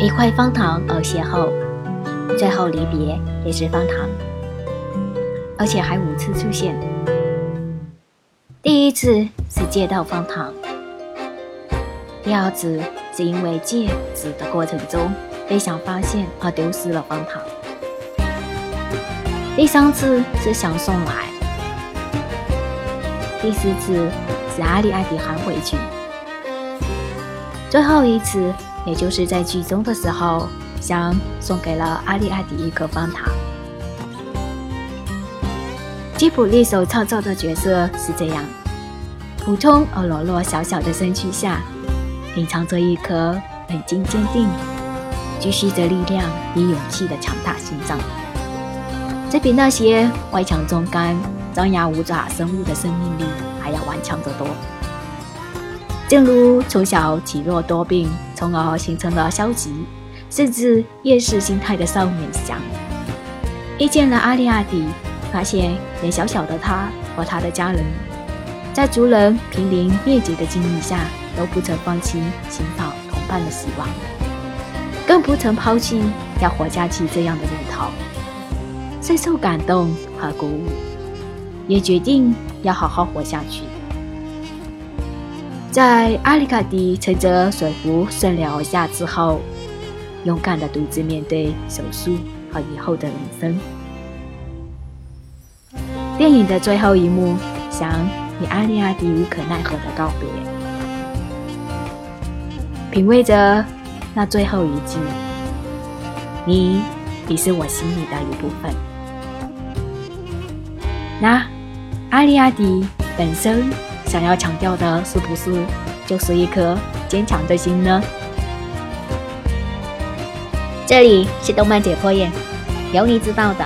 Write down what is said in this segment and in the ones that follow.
一块方糖而邂逅，最后离别也是方糖，而且还五次出现。第一次是借到方糖，第二次是因为借纸的过程中被想发现而丢失了方糖，第三次是想送来，第四次是阿里阿迪还回去，最后一次。也就是在剧中的时候，想送给了阿丽阿迪一颗方糖。吉普力所创造的角色是这样：普通而柔弱小小的身躯下，隐藏着一颗冷静坚定、积蓄着力量与勇气的强大心脏。这比那些外强中干、张牙舞爪生物的生命力还要顽强得多。正如从小体弱多病，从而形成了消极甚至厌世心态的少年翔，遇见了阿利亚迪，发现连小小的他和他的家人，在族人濒临灭绝的境遇下，都不曾放弃寻找同伴的希望，更不曾抛弃要活下去这样的念头，深受感动和鼓舞，也决定要好好活下去。在阿里卡迪乘着水壶顺流而下之后，勇敢的独自面对手术和以后的人生。电影的最后一幕，想与阿里阿迪无可奈何的告别，品味着那最后一句：“你已是我心里的一部分。”那阿里阿迪本身。想要强调的是不是就是一颗坚强的心呢？这里是动漫解剖院，有你知道的，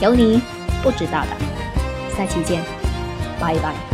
有你不知道的，下期见，拜拜。